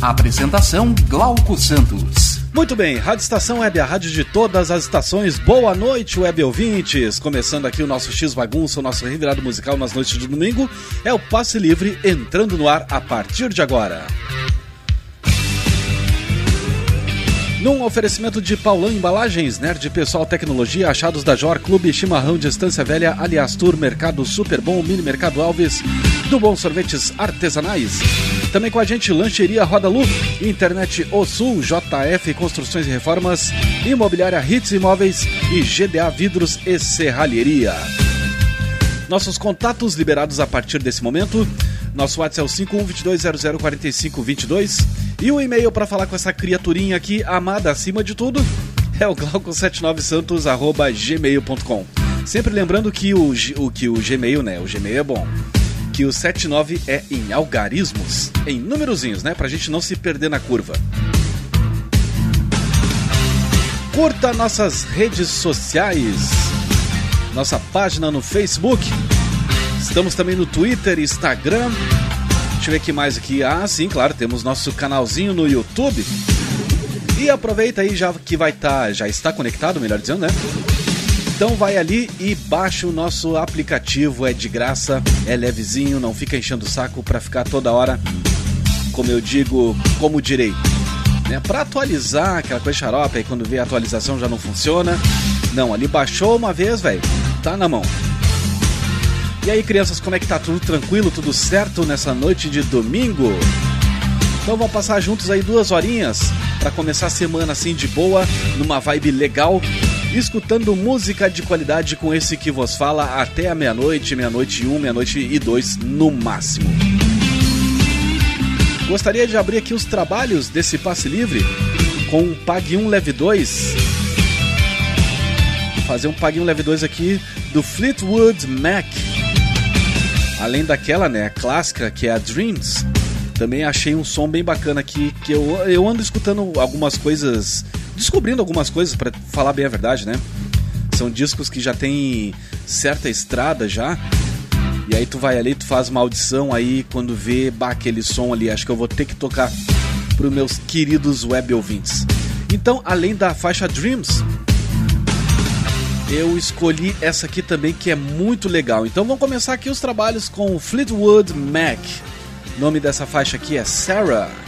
Apresentação Glauco Santos. Muito bem, Rádio Estação Web, a rádio de todas as estações. Boa noite, web ouvintes. Começando aqui o nosso X Bagunça, o nosso revirado musical nas noites de domingo. É o Passe Livre entrando no ar a partir de agora. Num oferecimento de Paulão Embalagens, Nerd Pessoal Tecnologia, Achados da Jor, Clube Chimarrão Distância Velha, Aliás Tour, Mercado Super Bom, Mini Mercado Alves, do Bom Sorvetes Artesanais. Também com a gente, Lancheria Roda Lu, Internet O Sul, JF Construções e Reformas, Imobiliária Hits Imóveis e GDA Vidros e Serralheria. Nossos contatos liberados a partir desse momento. Nosso WhatsApp é o 5122004522 e o e-mail para falar com essa criaturinha aqui, amada acima de tudo, é o glauco79santos@gmail.com. Sempre lembrando que o, o que o Gmail, né? O Gmail é bom. Que o 79 é em algarismos, em númerozinhos, né? Pra gente não se perder na curva. Curta nossas redes sociais. Nossa página no Facebook. Estamos também no Twitter, Instagram. Deixa eu ver que mais aqui. Ah, sim, claro, temos nosso canalzinho no YouTube. E aproveita aí já que vai estar, tá, já está conectado, melhor dizendo, né? Então vai ali e baixa o nosso aplicativo, é de graça, é levezinho, não fica enchendo o saco para ficar toda hora, como eu digo, como direi, né? Para atualizar aquela coisa xarope, aí quando vê a atualização já não funciona. Não, ali baixou uma vez, velho, tá na mão. E aí, crianças, como é que tá? Tudo tranquilo, tudo certo nessa noite de domingo? Então vamos passar juntos aí duas horinhas para começar a semana assim de boa, numa vibe legal, escutando música de qualidade com esse que vos fala até a meia-noite, meia-noite e um, meia-noite e dois no máximo. Gostaria de abrir aqui os trabalhos desse passe livre com Pague 1 Leve 2. Fazer um Pague 1 Leve 2 aqui do Fleetwood Mac. Além daquela, né, clássica, que é a Dreams, também achei um som bem bacana aqui, que eu, eu ando escutando algumas coisas, descobrindo algumas coisas, para falar bem a verdade, né? São discos que já tem certa estrada já, e aí tu vai ali, tu faz uma audição aí, quando vê, bah, aquele som ali, acho que eu vou ter que tocar para os meus queridos web ouvintes. Então, além da faixa Dreams, eu escolhi essa aqui também que é muito legal. Então vamos começar aqui os trabalhos com Fleetwood Mac. O nome dessa faixa aqui é Sarah.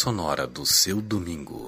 Sonora do seu domingo.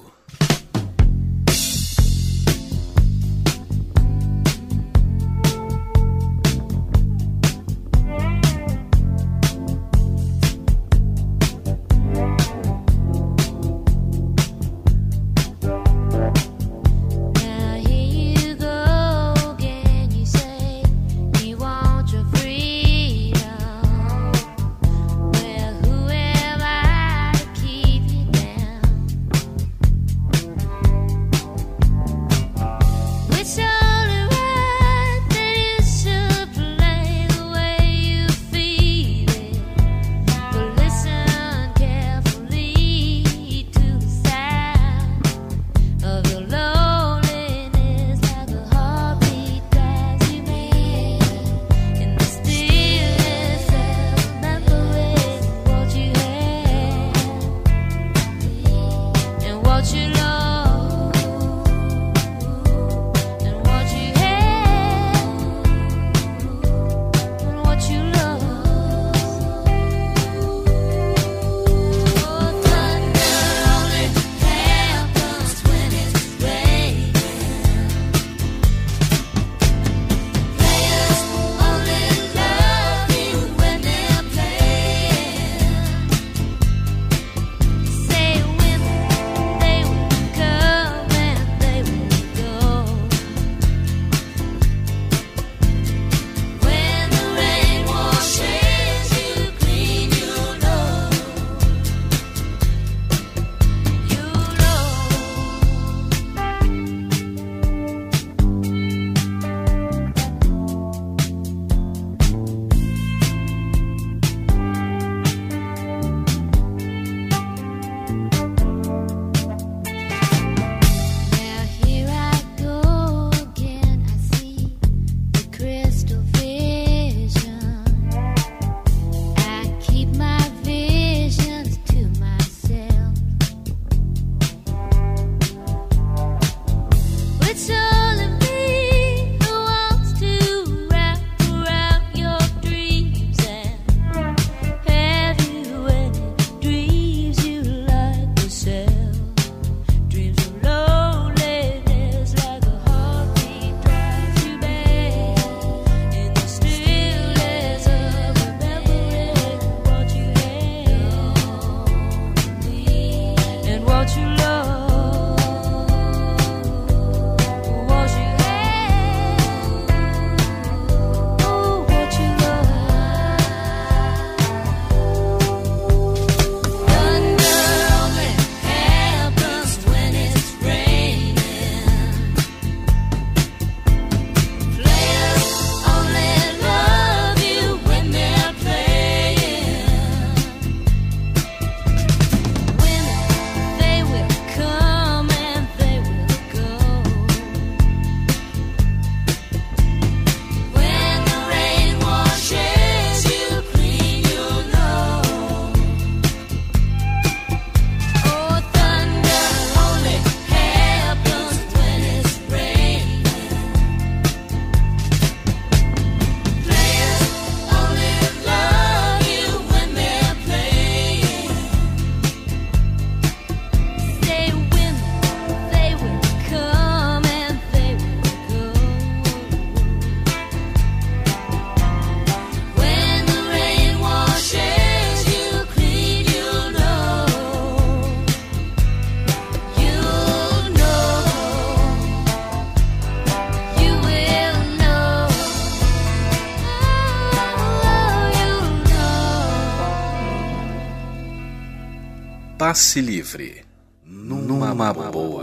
Passe Livre. Numa, boa.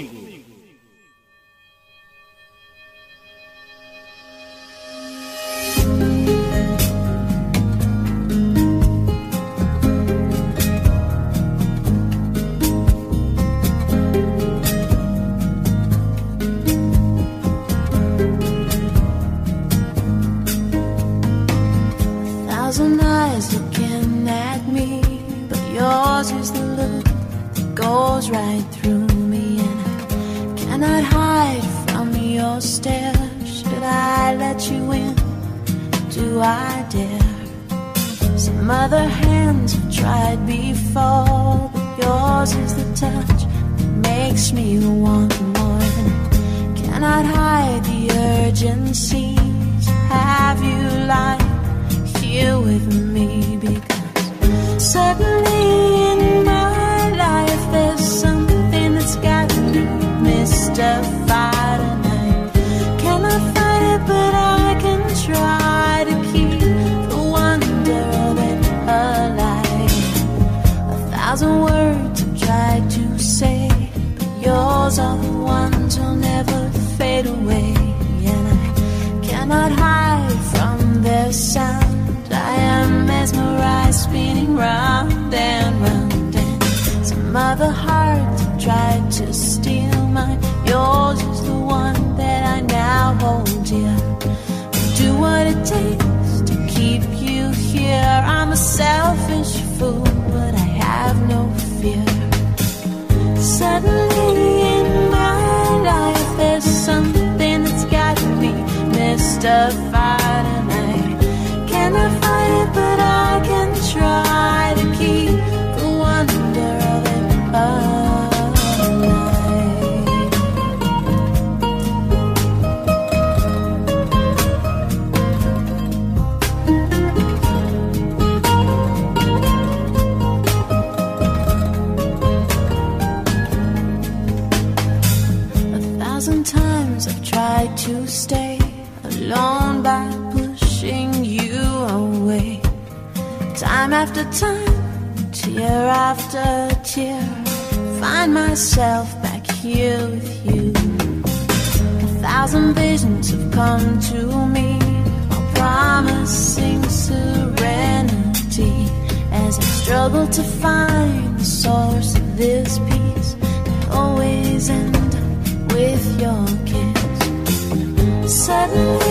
suddenly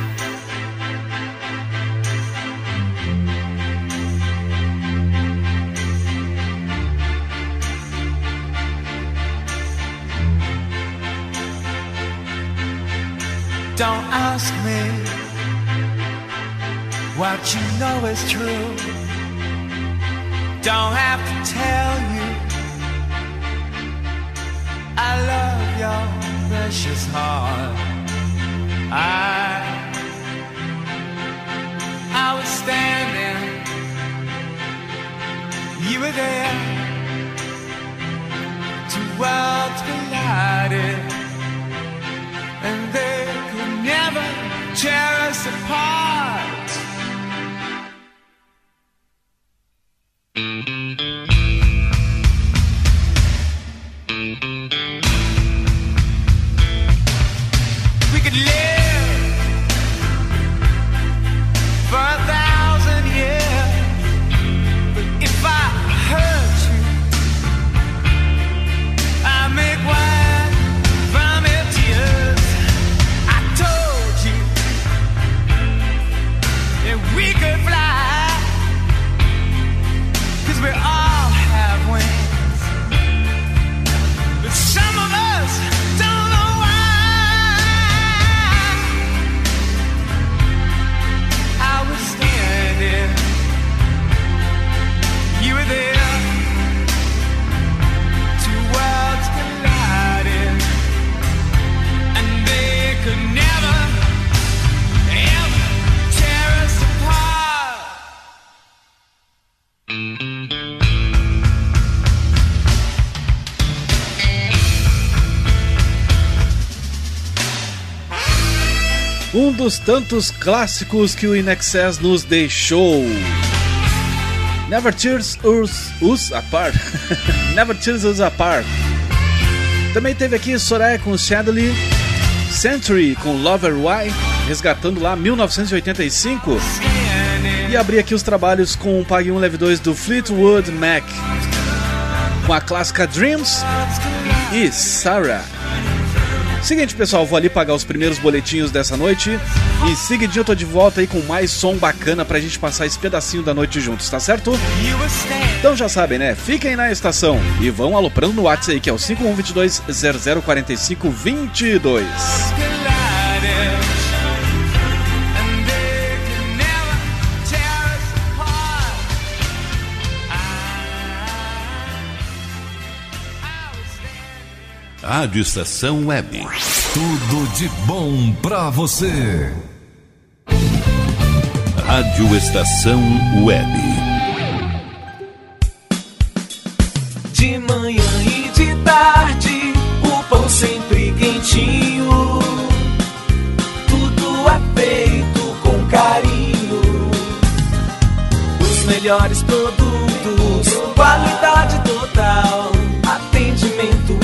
Dos tantos clássicos que o Inexcess nos deixou. Never Tears Us, us Apart. Never Tears Us Apart. Também teve aqui Soraya com Shadley, Century com Lover Why, resgatando lá 1985. E abri aqui os trabalhos com o Pague 1 Leve 2 do Fleetwood Mac, com a clássica Dreams e Sarah. Seguinte, pessoal, vou ali pagar os primeiros boletinhos dessa noite e seguidinho eu tô de volta aí com mais som bacana pra gente passar esse pedacinho da noite juntos, tá certo? Então já sabem, né? Fiquem na estação e vão aloprando no WhatsApp aí que é o 5122 0045 22. Rádio Estação Web. Tudo de bom pra você. Rádio Estação Web. De manhã e de tarde, o pão sempre quentinho. Tudo é feito com carinho. Os melhores produtos, qualidade total,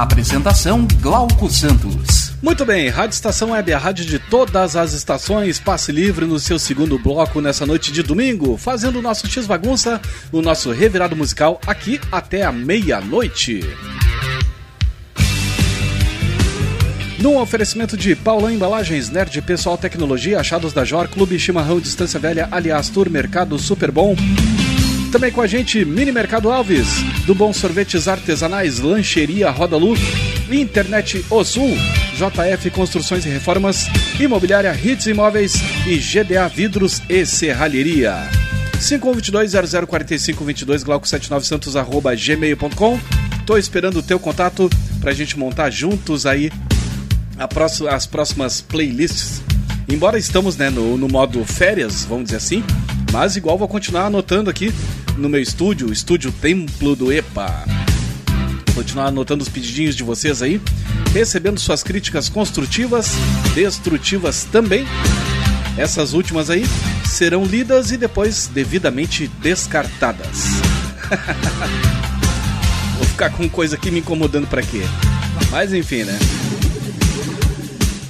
Apresentação Glauco Santos. Muito bem, Rádio Estação Web, a rádio de todas as estações, passe livre no seu segundo bloco nessa noite de domingo, fazendo o nosso X Bagunça, o nosso revirado musical aqui até a meia-noite. No oferecimento de Paulão Embalagens, Nerd Pessoal Tecnologia, Achados da Jor, Clube Chimarrão Distância Velha, aliás, Tour Mercado Super Bom. Também com a gente, Mini Mercado Alves, do Bom Sorvetes Artesanais, Lancheria Roda Luz, Internet O Sul, JF Construções e Reformas, Imobiliária Hits Imóveis e GDA Vidros e Serralheria. 5122-004522, glauco79santos, arroba gmail.com. Tô esperando o teu contato pra gente montar juntos aí próxima, as próximas playlists. Embora estamos né, no, no modo férias, vamos dizer assim, mas igual vou continuar anotando aqui no meu estúdio, estúdio Templo do EPA. Continuar anotando os pedidinhos de vocês aí, recebendo suas críticas construtivas, destrutivas também. Essas últimas aí serão lidas e depois devidamente descartadas. Vou ficar com coisa aqui me incomodando para quê? Mas enfim, né?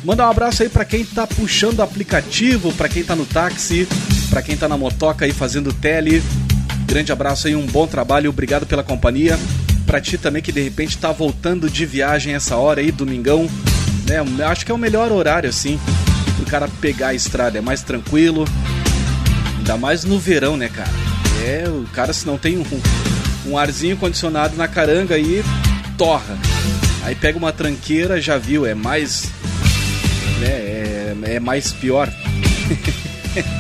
Manda um abraço aí para quem tá puxando o aplicativo, para quem tá no táxi, para quem tá na motoca aí fazendo tele. Grande abraço aí, um bom trabalho, obrigado pela companhia. Para ti também que de repente tá voltando de viagem essa hora aí, domingão, né? Acho que é o melhor horário assim pro cara pegar a estrada, é mais tranquilo. Ainda mais no verão, né, cara? É, o cara se não tem um, um arzinho condicionado na caranga aí, torra. Aí pega uma tranqueira, já viu, é mais né, é, é mais pior.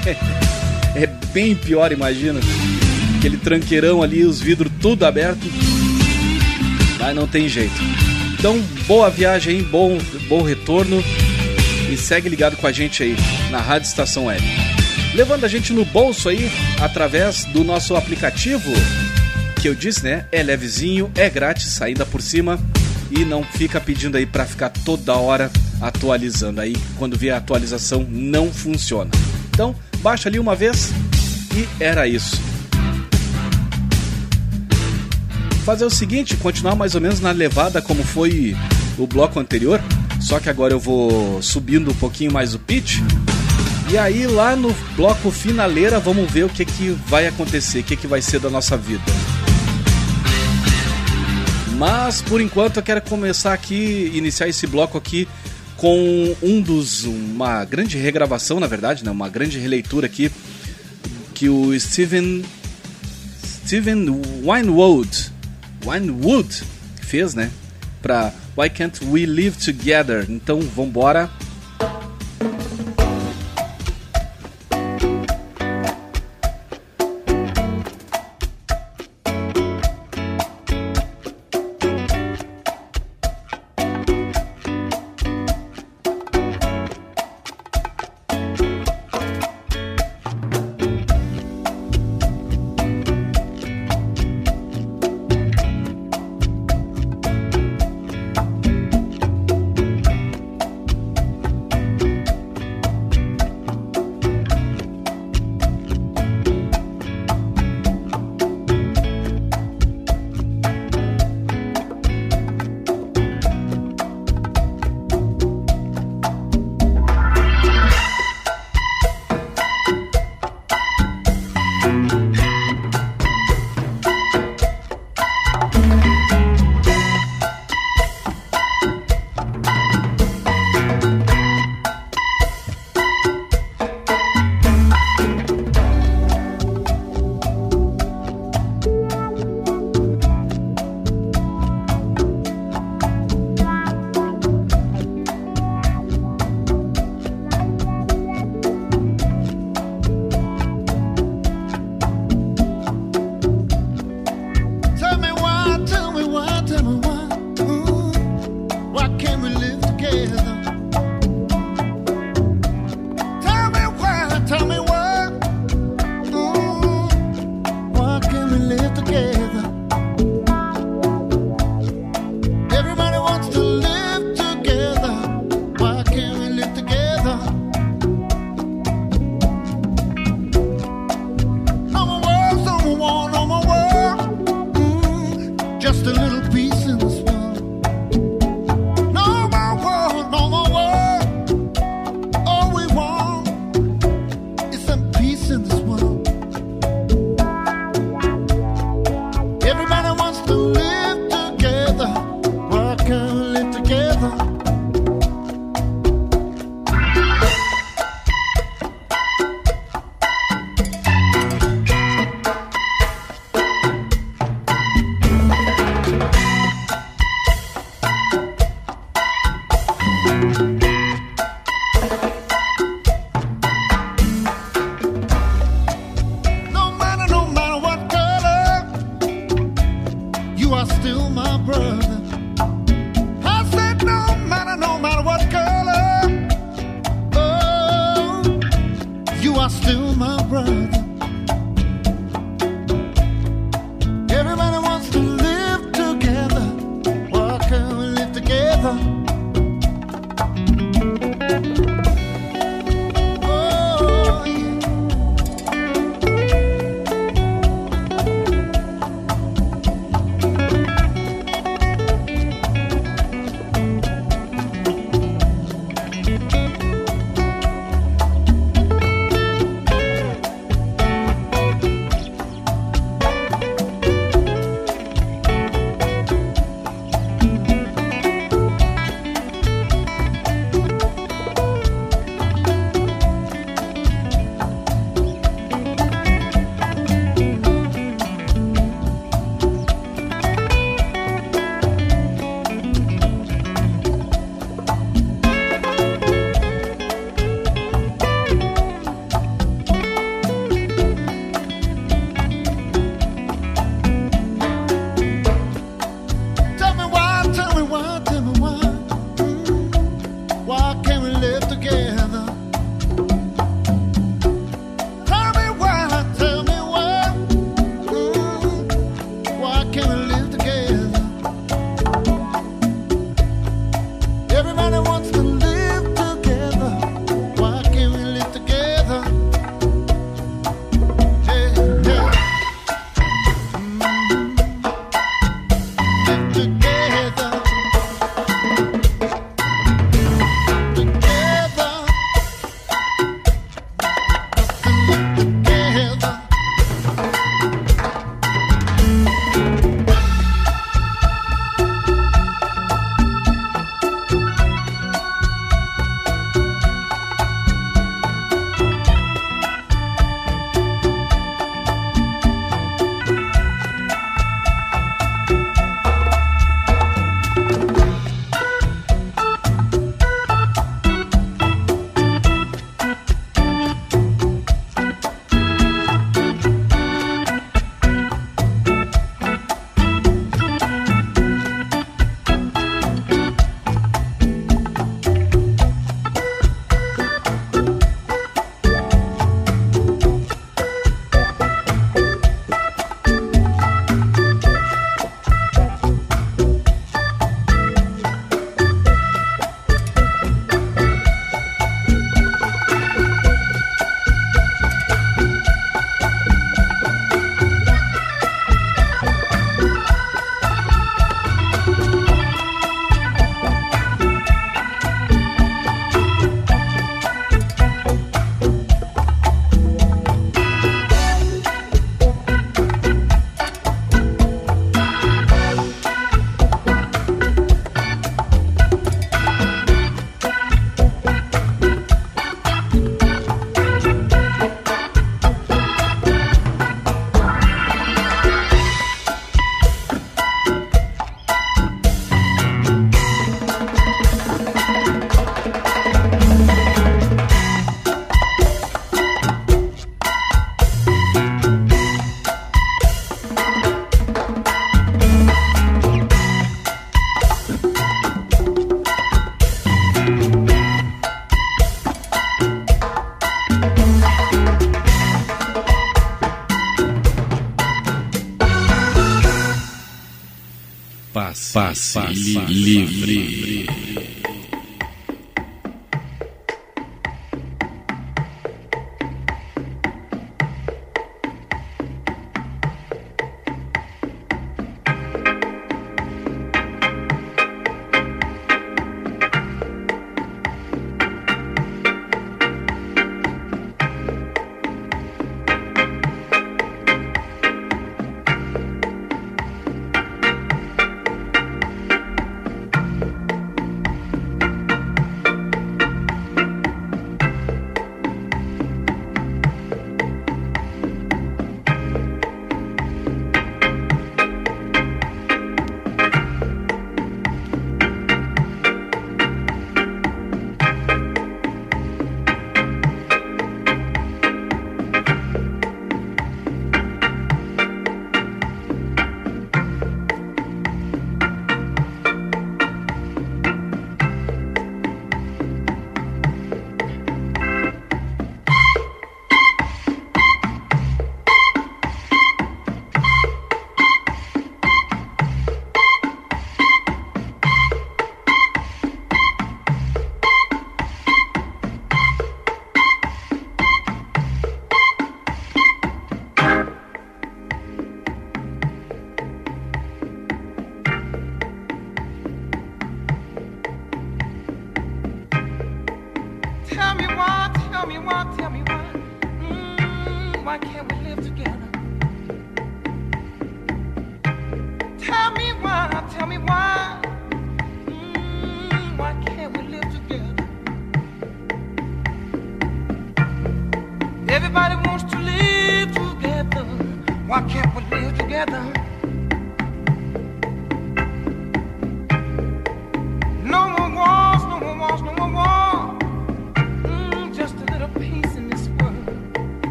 é bem pior, imagina. Aquele tranqueirão ali, os vidros tudo aberto. Mas não tem jeito. Então, boa viagem, bom, bom retorno. E segue ligado com a gente aí na Rádio Estação Web. Levando a gente no bolso aí, através do nosso aplicativo, que eu disse, né? É levezinho, é grátis, ainda por cima. E não fica pedindo aí para ficar toda hora atualizando. Aí, quando vier a atualização, não funciona. Então, baixa ali uma vez e era isso. Fazer o seguinte, continuar mais ou menos na levada como foi o bloco anterior, só que agora eu vou subindo um pouquinho mais o pitch. E aí lá no bloco finaleira vamos ver o que, que vai acontecer, o que, que vai ser da nossa vida. Mas por enquanto eu quero começar aqui, iniciar esse bloco aqui com um dos uma grande regravação, na verdade, né, uma grande releitura aqui que o Steven Steven Winewood Winewood fez, né, para Why Can't We Live Together? Então, vamos embora. Passe, livre. why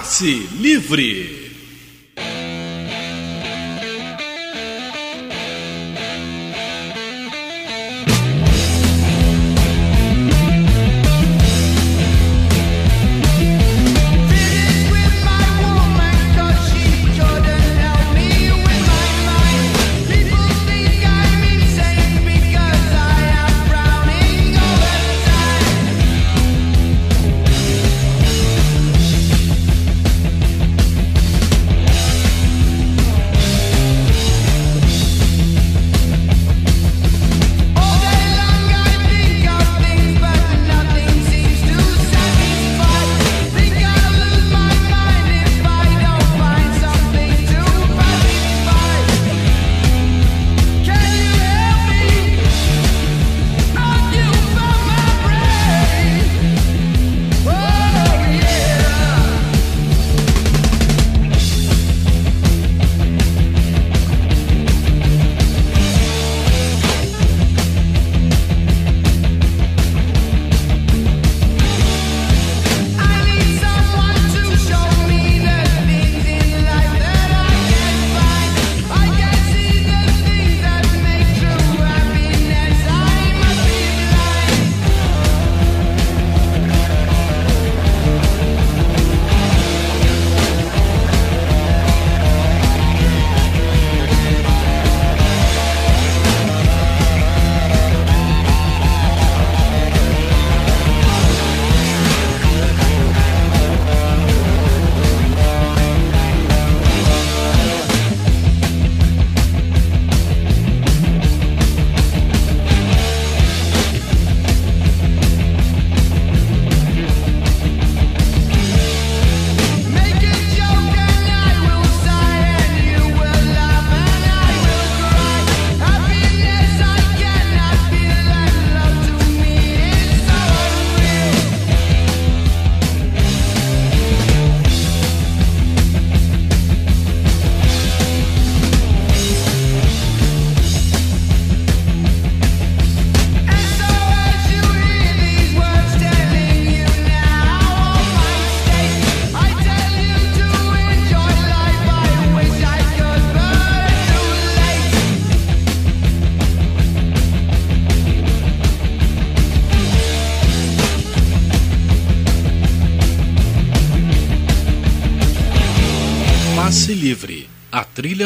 Passe Livre.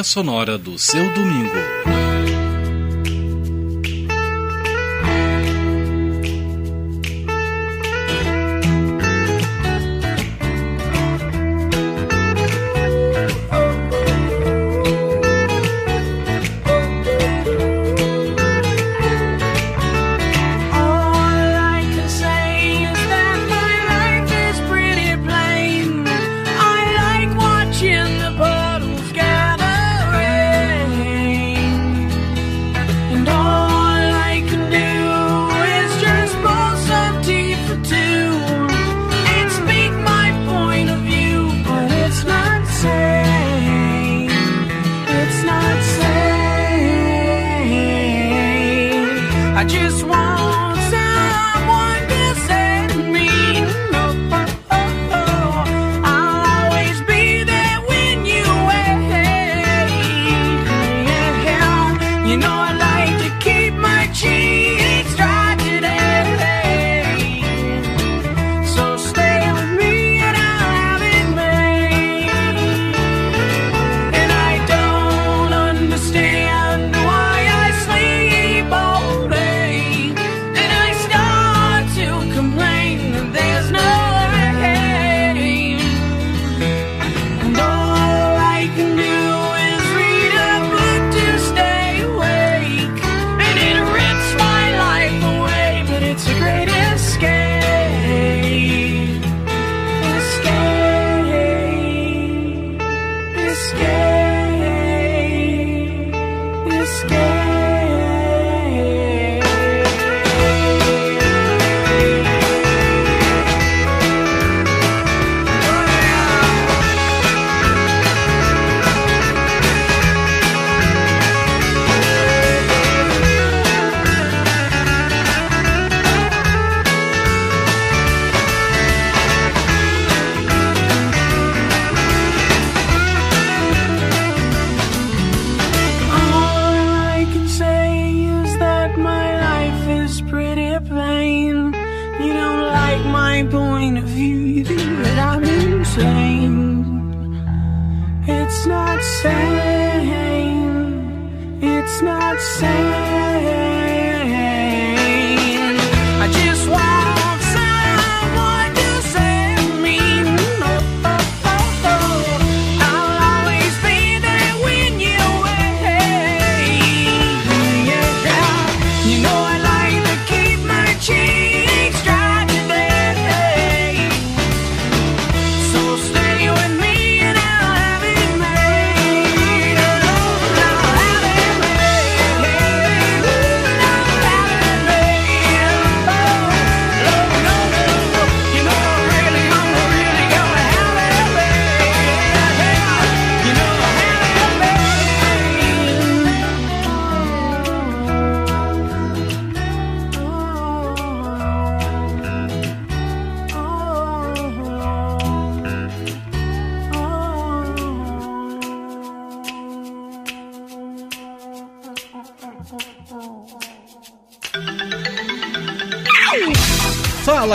sonora do seu domingo.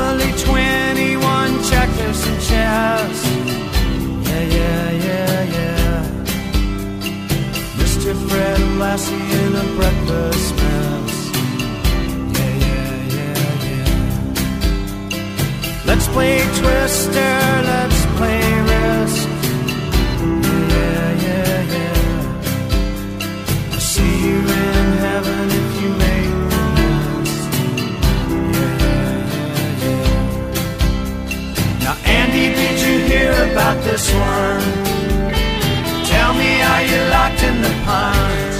Monopoly 21, checkers and chess. Yeah, yeah, yeah, yeah. Mr. Fred Lassie in a breakfast mess. Yeah, yeah, yeah, yeah. Let's play Twister. Let's this one. Tell me, are you locked in the pond?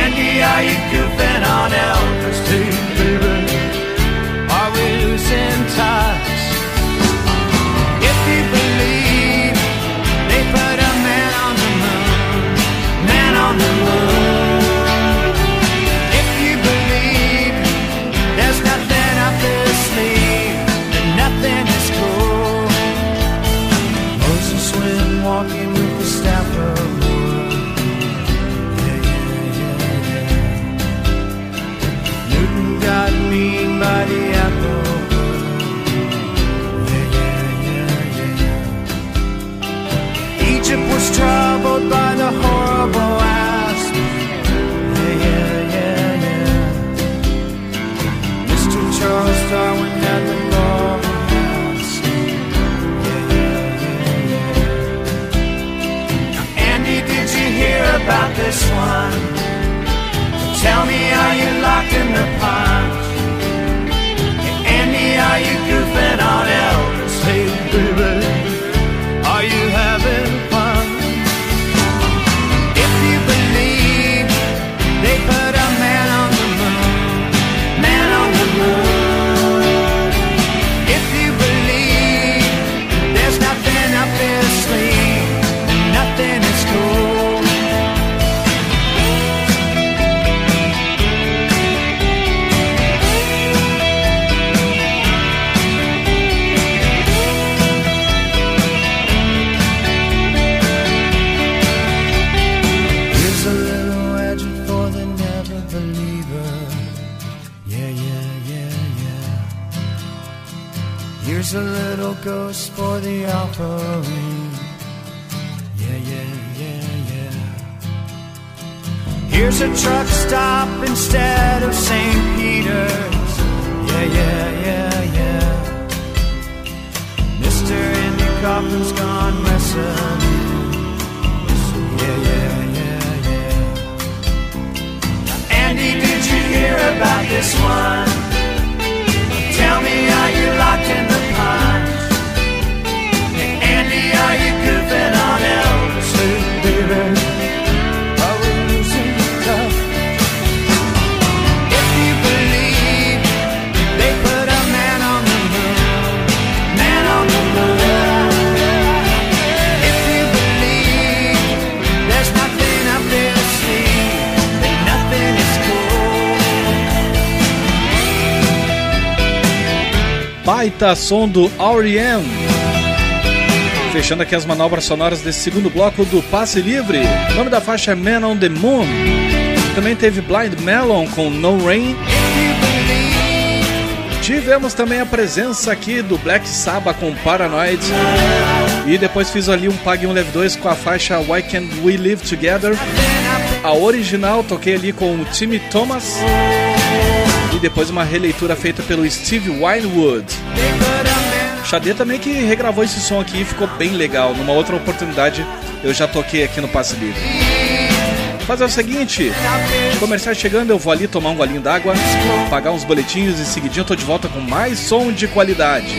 Andy, are you goofing on Elvis? Troubled by the horrible asp. Yeah, yeah, yeah, yeah. Mr. Charles Darwin had the marvel mask. Yeah, yeah, yeah, yeah. Andy, did you hear about this one? Tell me, are you locked in the pond? Andy, are you goofing on Elvis? For the offering. Yeah, yeah, yeah, yeah. Here's a truck stop instead of St. Peter's. Yeah, yeah, yeah, yeah. Mr. Andy Kaufman's gone messing. Yeah, yeah, yeah, yeah. Andy, did you hear about this one? Baita som do R.E.M. Fechando aqui as manobras sonoras desse segundo bloco do Passe Livre. O nome da faixa é Man on the Moon. Também teve Blind Melon com No Rain. Tivemos também a presença aqui do Black Sabbath com Paranoid. E depois fiz ali um Pague um Leve 2 com a faixa Why Can't We Live Together. A original toquei ali com o Timmy Thomas. E depois uma releitura feita pelo Steve Winewood. Xadê também que regravou esse som aqui e ficou bem legal. Numa outra oportunidade eu já toquei aqui no Passe Livre. Fazer o seguinte, comerciais chegando, eu vou ali tomar um golinho d'água, pagar uns boletinhos e seguidinho eu tô de volta com mais som de qualidade.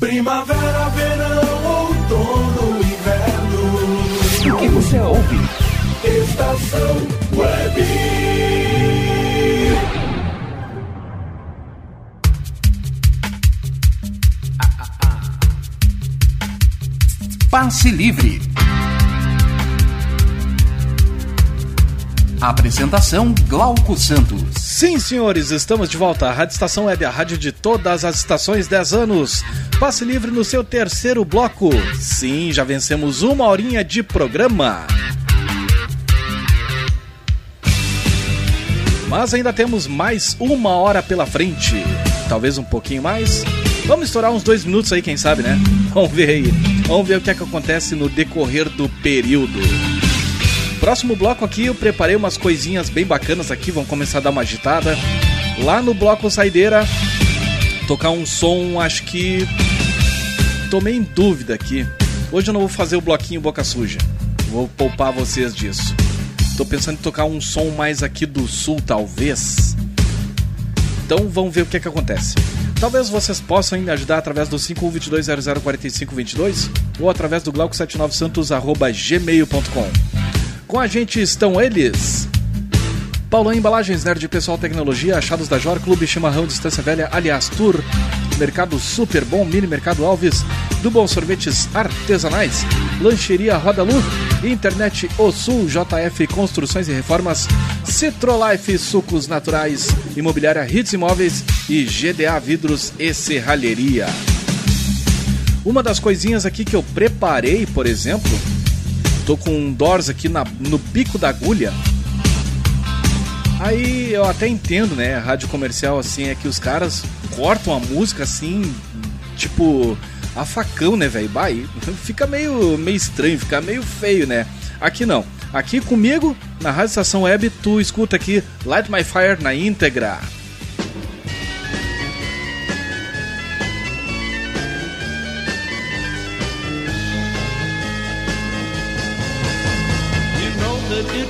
Primavera, verão, outono, inverno. O que você ouve? Estação Web. Passe Livre. Apresentação Glauco Santos. Sim, senhores, estamos de volta. A Rádio Estação Web, a rádio de todas as estações, 10 anos. Passe livre no seu terceiro bloco. Sim, já vencemos uma horinha de programa. Mas ainda temos mais uma hora pela frente. Talvez um pouquinho mais. Vamos estourar uns dois minutos aí, quem sabe, né? Vamos ver aí. Vamos ver o que é que acontece no decorrer do período. Próximo bloco aqui eu preparei umas coisinhas bem bacanas aqui, vamos começar a dar uma agitada. Lá no bloco Saideira, tocar um som, acho que. Tomei em dúvida aqui. Hoje eu não vou fazer o bloquinho Boca Suja. Vou poupar vocês disso. Tô pensando em tocar um som mais aqui do sul, talvez. Então vamos ver o que é que acontece. Talvez vocês possam me ajudar através do 5122004522 ou através do glauco79santos.gmail.com. Com a gente estão eles. Paulão Embalagens, Nerd Pessoal Tecnologia, Achados da Jor, Clube Chimarrão Distância Velha, aliás Tour, Mercado Super Bom, Mini Mercado Alves, do Bom Sorvetes Artesanais, Lancheria Roda Lu, Internet O Sul, JF Construções e Reformas, Citrolife Sucos Naturais, Imobiliária Hits Imóveis e GDA Vidros e Serralheria. Uma das coisinhas aqui que eu preparei, por exemplo, tô com um Doors aqui na, no bico da agulha. Aí eu até entendo, né? Rádio comercial assim é que os caras cortam a música assim, tipo a facão, né, velho? Fica meio, meio estranho, fica meio feio, né? Aqui não. Aqui comigo, na Rádio Estação Web, tu escuta aqui Light My Fire na íntegra.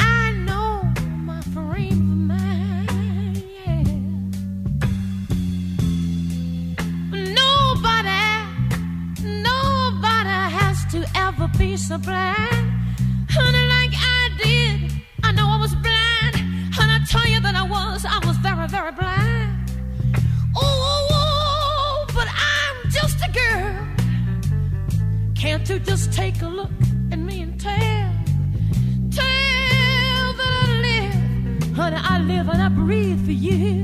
I know my frame of mind. Yeah. Nobody, nobody has to ever be so blind, honey, like I did. I know I was blind, and I tell you that I was. I was very, very blind. Oh, oh but I'm just a girl. Can't you just take a look? you.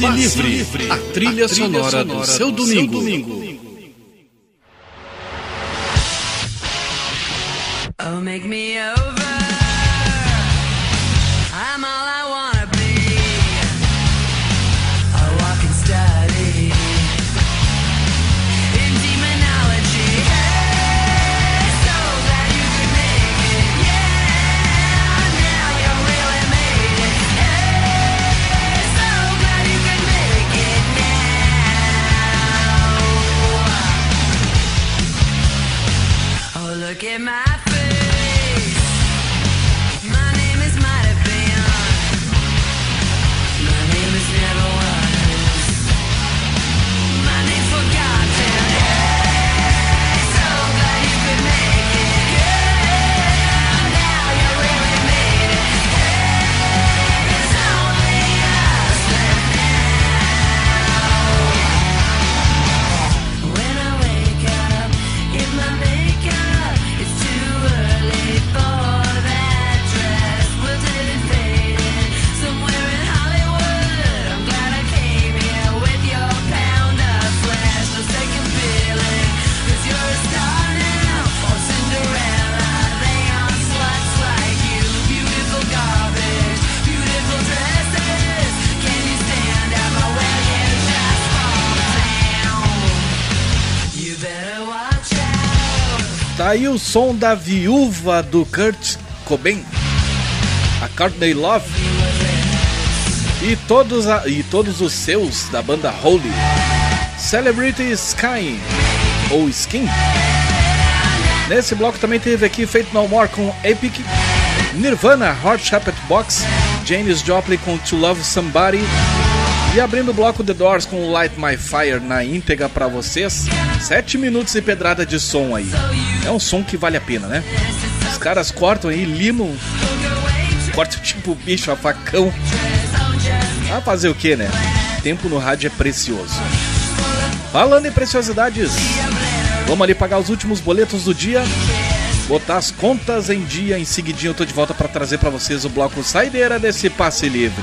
Passe, Livre, a trilha, sonora, do seu domingo. Oh, som da viúva do Kurt Cobain, a Courtney Love, e todos, a- e todos os seus da banda Holy, Celebrity Sky, ou Skin. Nesse bloco também teve aqui Fate No More com Epic, Nirvana, Heart Shaped Box, Janis Joplin com To Love Somebody, e abrindo o bloco The Doors com Light My Fire na íntegra pra vocês. Sete minutos de pedrada de som aí. É um som que vale a pena, né? Os caras cortam aí, limam. Cortam tipo bicho a facão. Ah, fazer o que, né? Tempo no rádio é precioso. Falando em preciosidades, vamos ali pagar os últimos boletos do dia. Botar as contas em dia. Em seguidinho eu tô de volta para trazer para vocês o bloco saideira desse passe livre.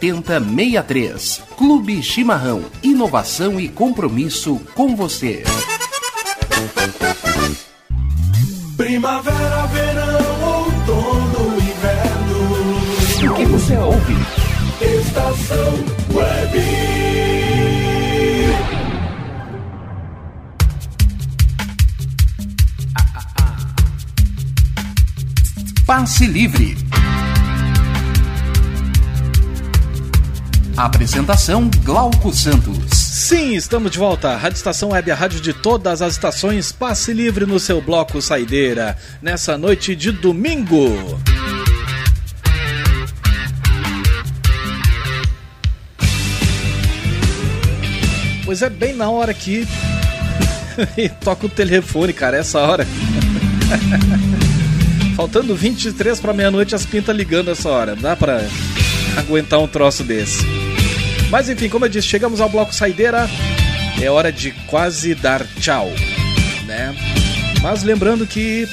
7063. Clube Chimarrão. Inovação e compromisso com você. Primavera, verão, outono, inverno. O que você ouve? Estação Web. Passe Livre. Apresentação Glauco Santos. Sim, estamos de volta. Rádio Estação Web, a rádio de todas as estações. Passe livre no seu bloco Saideira, nessa noite de domingo. Pois é, bem na hora que toca o telefone, cara, essa hora. Faltando 23 para meia-noite, as pintas ligando essa hora. Dá pra aguentar um troço desse. Mas enfim, como eu disse, chegamos ao bloco saideira. É hora de quase dar tchau, né? Mas lembrando que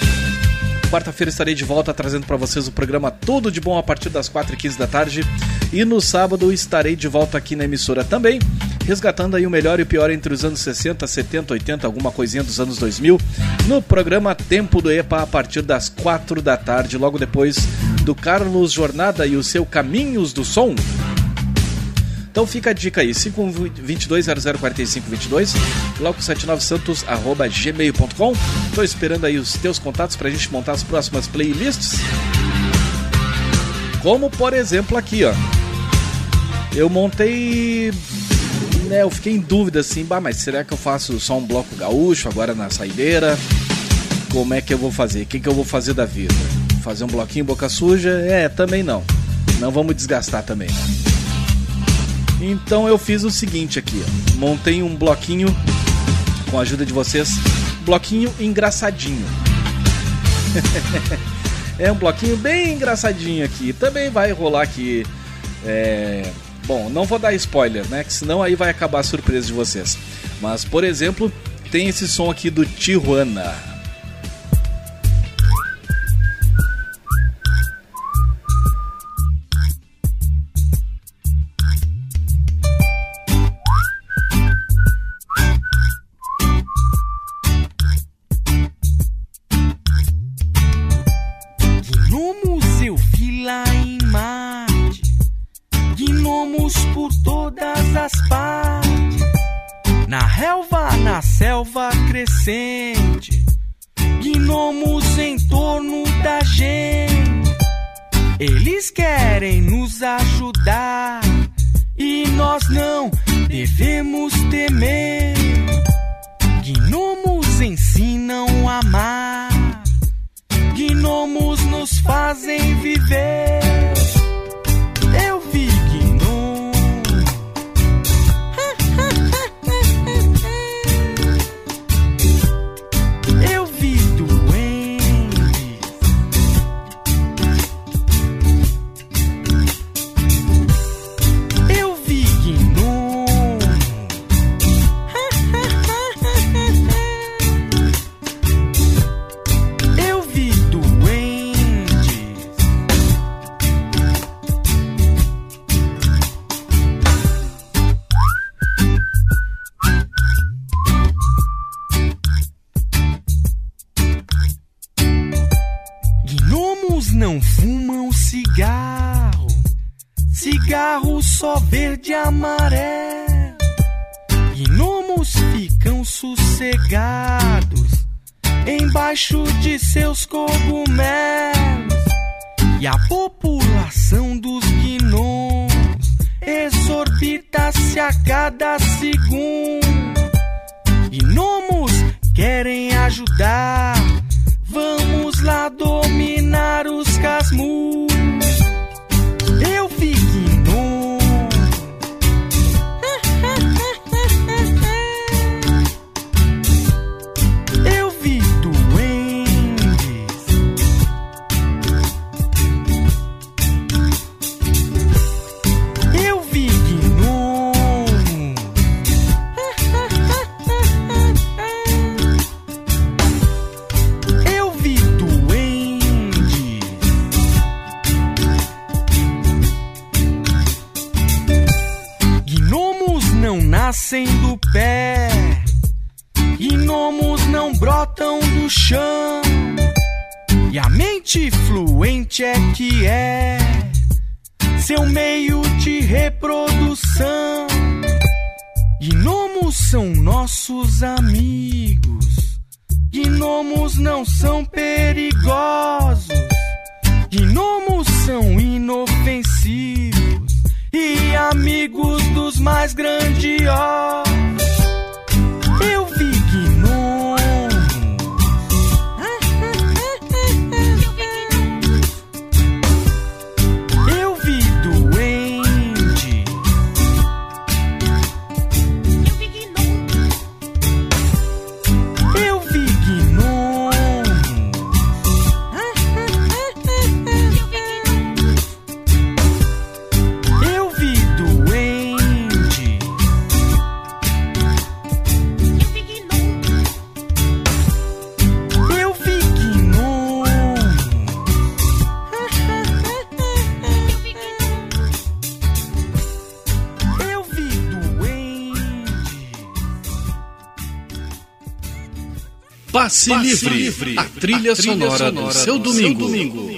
quarta-feira estarei de volta trazendo para vocês o programa Tudo de Bom a partir das 4h15 da tarde. E no sábado estarei de volta aqui na emissora também, resgatando aí o melhor e o pior entre os anos 60, 70, 80, alguma coisinha dos anos 2000, no programa Tempo do EPA a partir das 4 da tarde, logo depois do Carlos Jornada e o seu Caminhos do Som. Então fica a dica aí, 522-004522, glauco79santos.gmail.com. Tô esperando aí os teus contatos pra gente montar as próximas playlists. Como por exemplo aqui, ó. Eu montei. Né, eu fiquei em dúvida assim, bah, mas será que eu faço só um bloco gaúcho agora na saideira? Como é que eu vou fazer? O que, que eu vou fazer da vida? Fazer um bloquinho boca suja? É, também não. Não vamos desgastar também. Então eu fiz o seguinte aqui, ó. montei um bloquinho com a ajuda de vocês, bloquinho engraçadinho. é um bloquinho bem engraçadinho aqui. Também vai rolar aqui. É... Bom, não vou dar spoiler, né? Que senão aí vai acabar a surpresa de vocês. Mas, por exemplo, tem esse som aqui do Tijuana. Trilha, sonora, do seu domingo. Ela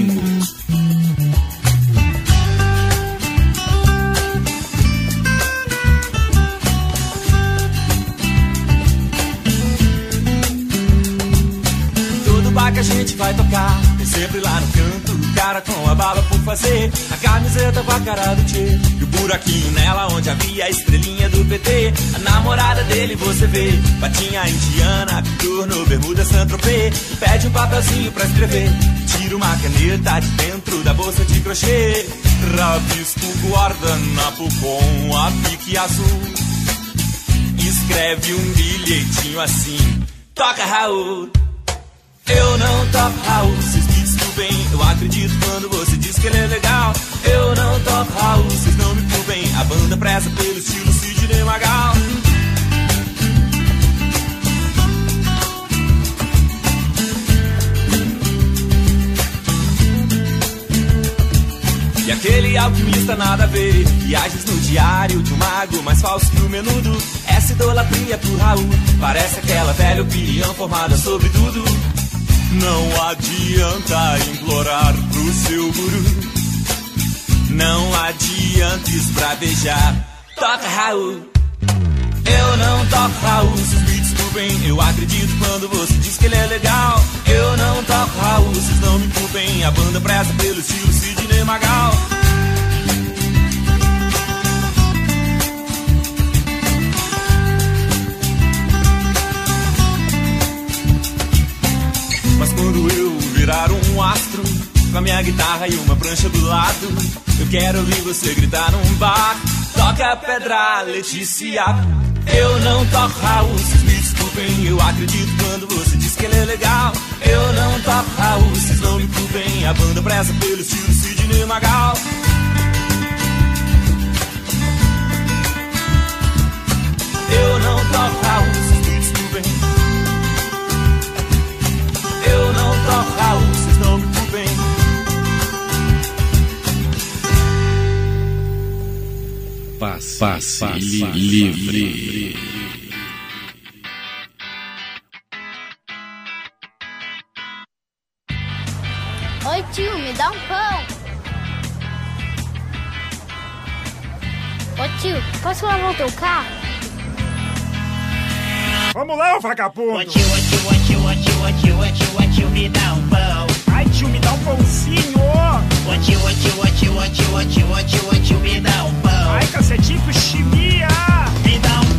A camiseta com a cara do Tchê. E o buraquinho nela onde havia a estrelinha do PT. A namorada dele você vê, patinha indiana, turno, bermuda Saint-Tropez. E pede um papelzinho pra escrever. Tira uma caneta de dentro da bolsa de crochê. Rabisco guardanapo com a pique azul. Escreve um bilhetinho assim. Toca Raul. Eu não toco Raul, vocês desculpem. Eu acredito quando você diz que ele é legal. Eu não toco Raul, vocês não me culpem. A banda preza pelo estilo Sidney Magal. E aquele alquimista nada a ver Viagens no diário de um mago Mais falso que o menudo Essa idolatria pro Raul Parece aquela velha opinião formada sobre tudo Não adianta implorar pro seu guru. Não adianta esbravejar. Toca Raul. Eu não toco Raul. Vocês me desculpem Eu acredito quando você diz que ele é legal. Eu não toco Raul. Vocês não me culpem A banda preza pelo estilo Sidney Magal um astro Com a minha guitarra e uma prancha do lado. Eu quero ouvir você gritar num bar. Toca pedra, Letícia. Eu não toco Raul, vocês me desculpem Eu acredito quando você diz que ele é legal. Eu não toco Raul, vocês não me culpem A banda preza pelo estilo Sidney Magal. Eu não toco Raul, Eu não toco Raul, vocês não me culpem Passe, passe, livre. Oi, tio, me dá um pão. Ô tio, posso lavar o teu carro? Vamos lá, ô vagabundo! Ô tio, ô tio, ô tio, ô tio, ô tio, ô tio, ô tio, me dá um pão. Ai, tio, me dá um pãozinho! Ô tio, ô tio, ô tio, ô tio, ô tio, ô tio, ô tio, me dá um pão. Ai, cacetinho com chimia! Me dá um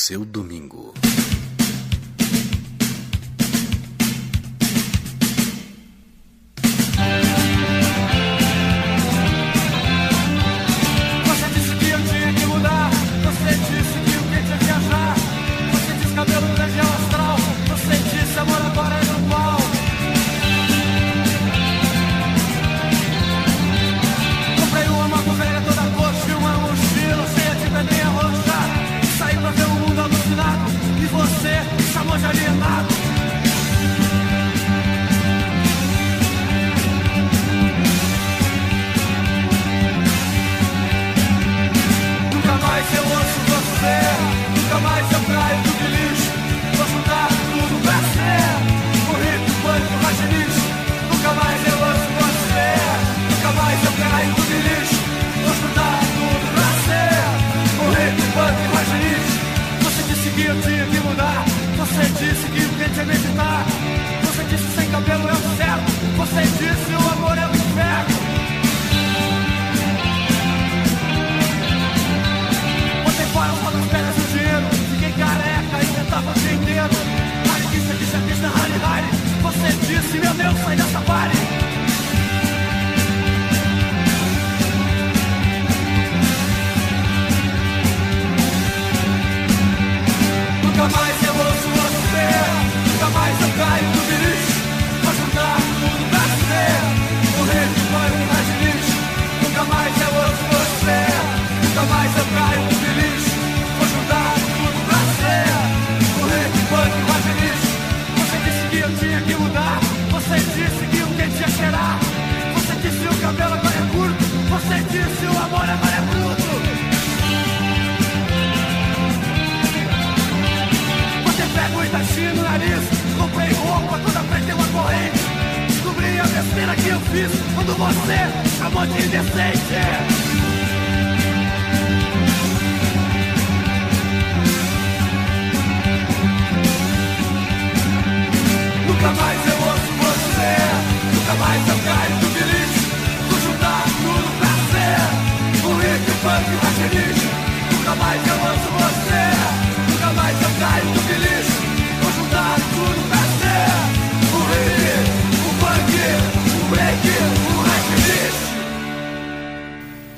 seu domingo.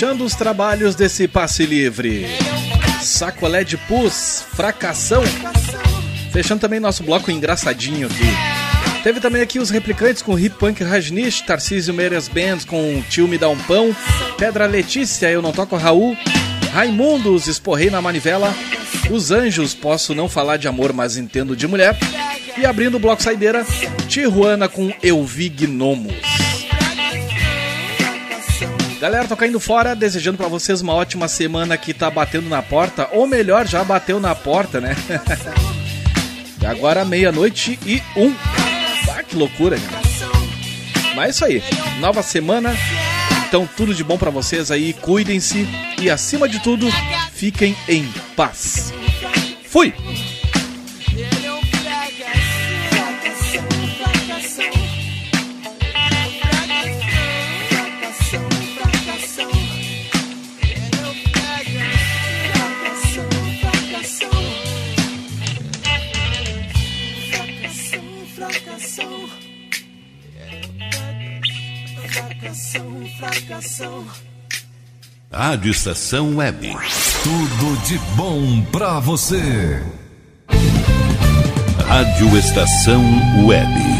fechando os trabalhos desse passe livre. Sacolé de pus, fracassão. Fechando também nosso bloco engraçadinho aqui. Teve também aqui os replicantes com Hip Punk Rajnish, Tarcísio Meiras Bands com Tio Me Dá Um Pão, Pedra Letícia, Eu Não Toco Raul, Raimundos, Esporrei na Manivela, Os Anjos, Posso Não Falar de Amor, Mas Entendo de Mulher, e abrindo o bloco saideira, Tijuana com Eu Vi Gnomo. Galera, tô caindo fora, desejando pra vocês uma ótima semana que tá batendo na porta, ou melhor, já bateu na porta, né? E agora meia-noite e um. Ah, que loucura, cara. Mas é isso aí, nova semana. Então, tudo de bom pra vocês aí, cuidem-se e acima de tudo, fiquem em paz. Fui! Rádio Estação Web. Tudo de bom pra você. Rádio Estação Web.